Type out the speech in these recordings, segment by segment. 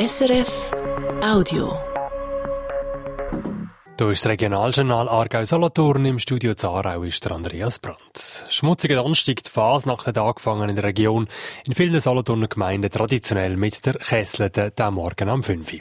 SRF Audio. Hier ist das Regionaljournal Aargau-Solothurn. Im Studio Zarau ist der Andreas Brandt. Schmutziger Donnerstag, die nach der angefangen in der Region. In vielen Solothurner Gemeinden traditionell mit der Kesselete, der Morgen am 5 Uhr.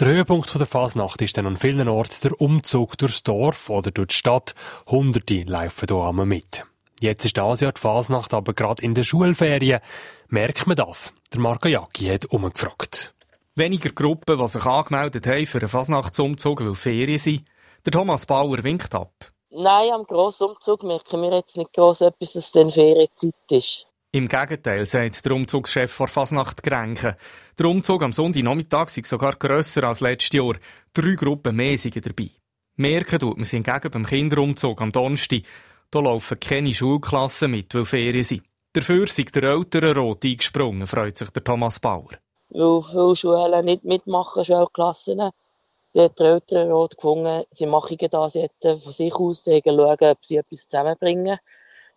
Der Höhepunkt der Fasnacht ist dann an vielen Orten der Umzug durchs Dorf oder durch die Stadt. Hunderte laufen hier mit. Jetzt ist das Jahr die Fasnacht aber gerade in der Schulferien. Merkt man das? Der Marco Jacki hat umgefragt. Weniger Gruppen, die sich angemeldet haben für einen Fasnachtsumzug, weil Ferien sind. Der Thomas Bauer winkt ab. Nein, am Grossumzug merken wir jetzt nicht gross etwas, dass es dann Ferienzeit ist. Im Gegenteil, sagt der Umzugschef vor Fasnacht Grenken. Der Umzug am Sonntagnachmittag ist sogar grösser als letztes Jahr. Drei Gruppen mehr sind dabei. Merken tut man sich hingegen beim Kinderumzug am Donnerstag. Da laufen keine Schulklassen mit, weil Ferien sind. Dafür sind der Elternrot eingesprungen, freut sich der Thomas Bauer weil viele Schulen nicht mitmachen, Schulklassen. Dann hat der Elternrat gefunden, sie machen das jetzt von sich aus, schauen, ob sie etwas zusammenbringen.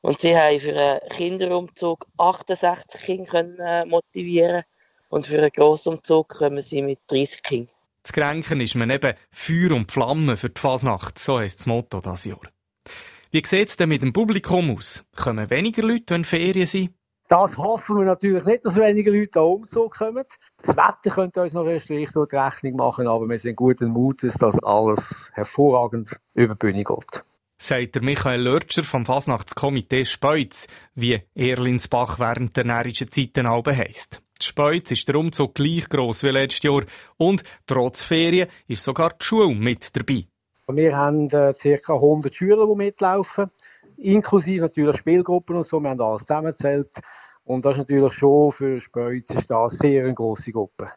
Und sie haben für einen Kinderumzug 68 Kinder motivieren und für einen Grossumzug kommen sie mit 30 Kindern. Zu kränken ist man eben Feuer und Flamme für die Fasnacht, so heisst das Motto dieses Jahr. Wie sieht es denn mit dem Publikum aus? Kommen weniger Leute, wenn Ferien sind? Das hoffen wir natürlich nicht, dass weniger Leute an Umzug kommen. Das Wetter könnte uns noch einen Strich durch die Rechnung machen, aber wir sind guten Mutes, dass alles hervorragend über die Bühne geht. Sagt der Michael Lörtscher vom Fasnachtskomitee Speuz, wie Erlinsbach während der närrischen Zeiten Alben heisst. Die Speuz ist der Umzug gleich gross wie letztes Jahr und trotz Ferien ist sogar die Schule mit dabei. Wir haben äh, ca. 100 Schüler, die mitlaufen inklusive natürlich Spielgruppen und so, wir haben alles zusammengezählt. Und das ist natürlich schon für Speuz ist das sehr eine grosse Gruppe.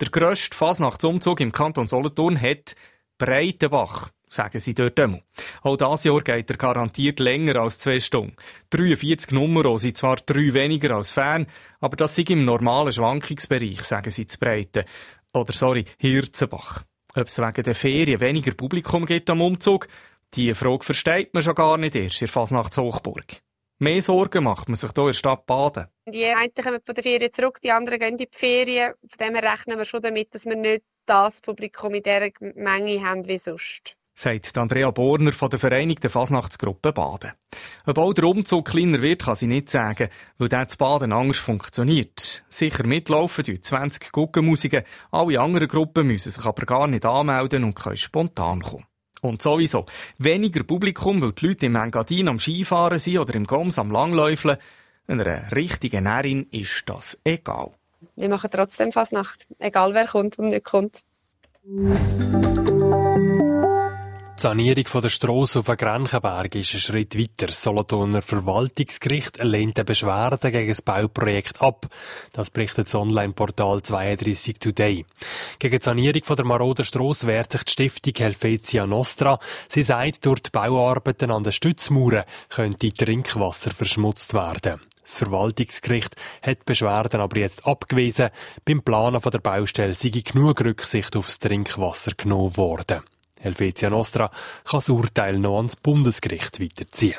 Der grösste Fasnachtsumzug im Kanton Solothurn hat Breitenbach, sagen sie dort einmal. Auch dieses Jahr geht er garantiert länger als zwei Stunden. 43 Nummern sind zwar drei weniger als fern, aber das sind im normalen Schwankungsbereich, sagen sie zu Breiten. Oder sorry, Hirzenbach. Ob es wegen der Ferien weniger Publikum gibt am Umzug, die Frage versteht man schon gar nicht erst in Fasnachtshochburg. Mehr Sorgen macht man sich hier in der Stadt Baden. Die einen kommen von der Ferien zurück, die anderen gehen in die Ferien. Von dem her rechnen wir schon damit, dass wir nicht das Publikum in dieser Menge haben wie sonst. Sagt Andrea Borner von der Vereinigten Fasnachtsgruppe Baden. Ob auch der Umzug kleiner wird, kann sie nicht sagen, weil der zu Baden anders funktioniert. Sicher mitlaufen die 20 Guckenmusiken, alle anderen Gruppen müssen sich aber gar nicht anmelden und können spontan kommen. Und sowieso, weniger Publikum, weil die Leute im Engadin am Skifahren sind oder im Goms am Langläufeln. Einer richtigen Närin ist das egal. Wir machen trotzdem Fasnacht, egal wer kommt und nicht kommt. Die Sanierung der Strasse auf den Grenchenberg ist ein Schritt weiter. Das Solothurner Verwaltungsgericht lehnt eine Beschwerde gegen das Bauprojekt ab. Das berichtet das Online-Portal 32 Today. Gegen die Sanierung der maroden Strasse wehrt sich die Stiftung Helvetia Nostra. Sie sagt, durch die Bauarbeiten an den Stützmauern könnte Trinkwasser verschmutzt werden. Das Verwaltungsgericht hat die Beschwerden aber jetzt abgewiesen. Beim Planen der Baustelle sei genug Rücksicht aufs Trinkwasser genommen worden. Helvetia Nostra kann das Urteil noch ans Bundesgericht weiterziehen.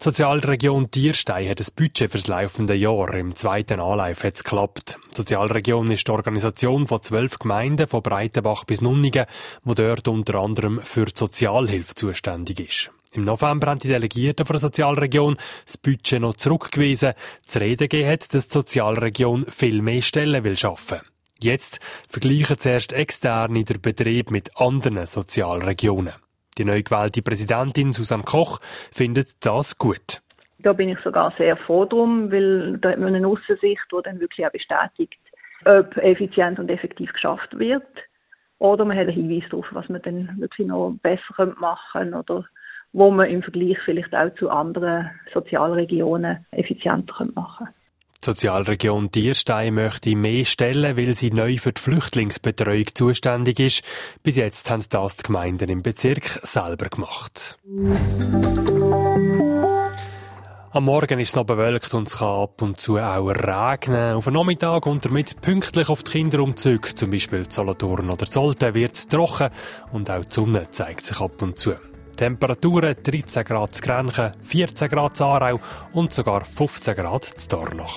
Die Sozialregion Tierstein hat ein Budget fürs laufende Jahr. Im zweiten Anlauf hat es geklappt. Die Sozialregion ist die Organisation von zwölf Gemeinden von Breitenbach bis Nunningen, wo dort unter anderem für die Sozialhilfe zuständig ist. Im November haben die Delegierten von der Sozialregion das Budget noch zurückgewiesen. Zu reden gegeben hat, dass die Sozialregion viel mehr Stellen will schaffen. Jetzt vergleichen zuerst Externe den Betrieb mit anderen Sozialregionen. Die neu gewählte Präsidentin Susanne Koch findet das gut. Da bin ich sogar sehr froh drum, weil da hat man eine Aussicht, die dann wirklich auch bestätigt, ob effizient und effektiv geschafft wird. Oder man hat einen Hinweis darauf, was man dann wirklich noch besser machen könnte oder wo man im Vergleich vielleicht auch zu anderen Sozialregionen effizienter machen könnte. Die Sozialregion Tierstein möchte mehr stellen, weil sie neu für die Flüchtlingsbetreuung zuständig ist. Bis jetzt haben das die Gemeinden im Bezirk selber gemacht. Am Morgen ist es noch bewölkt und es kann ab und zu auch regnen. Auf den Nachmittag und damit pünktlich auf die Kinderumzüge, zum Beispiel Solothurn oder Zolten, wird es trocken und auch die Sonne zeigt sich ab und zu. Temperaturen 13 Grad zu Grenchen, 14 Grad zu Aarau und sogar 15 Grad zu Dornach.